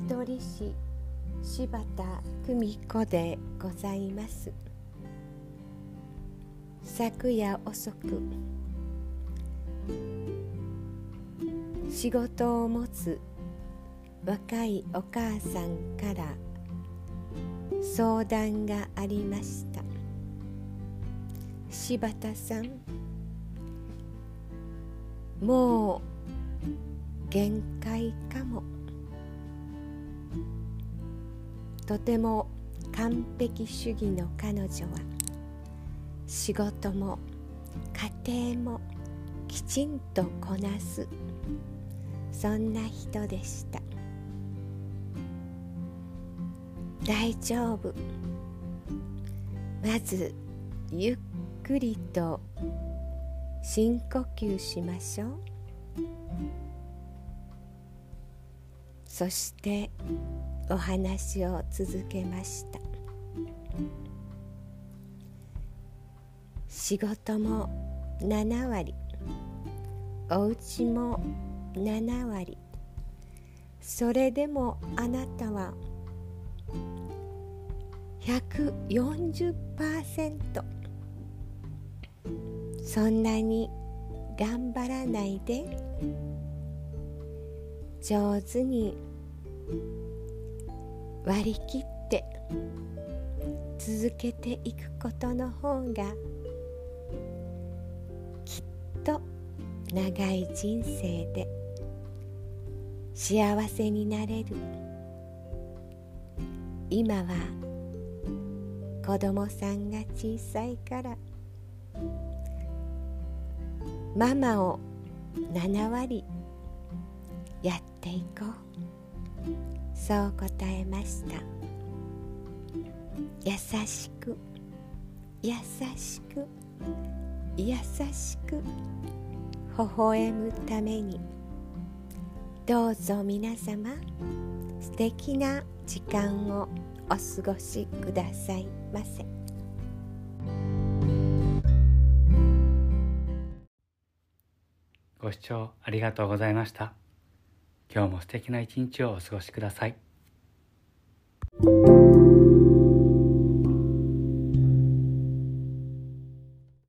見取り師柴田久美子でございます。昨夜遅く仕事を持つ若いお母さんから相談がありました。柴田さんもう限界かもとても完璧主義の彼女は仕事も家庭もきちんとこなすそんな人でした。大丈夫。まずゆっくりと深呼吸しましょう。そしてお話を続けました。仕事も7割お家も7割それでもあなたは140%そんなに頑張らないで。上手に割り切って続けていくことの方がきっと長い人生で幸せになれる。今は子供さんが小さいからママを7割やっていこう。そう答えました。優しく。優しく。優しく。微笑むために。どうぞ皆様素敵な時間をお過ごしくださいませ。ご視聴ありがとうございました。今日も素敵な一日をお過ごしください。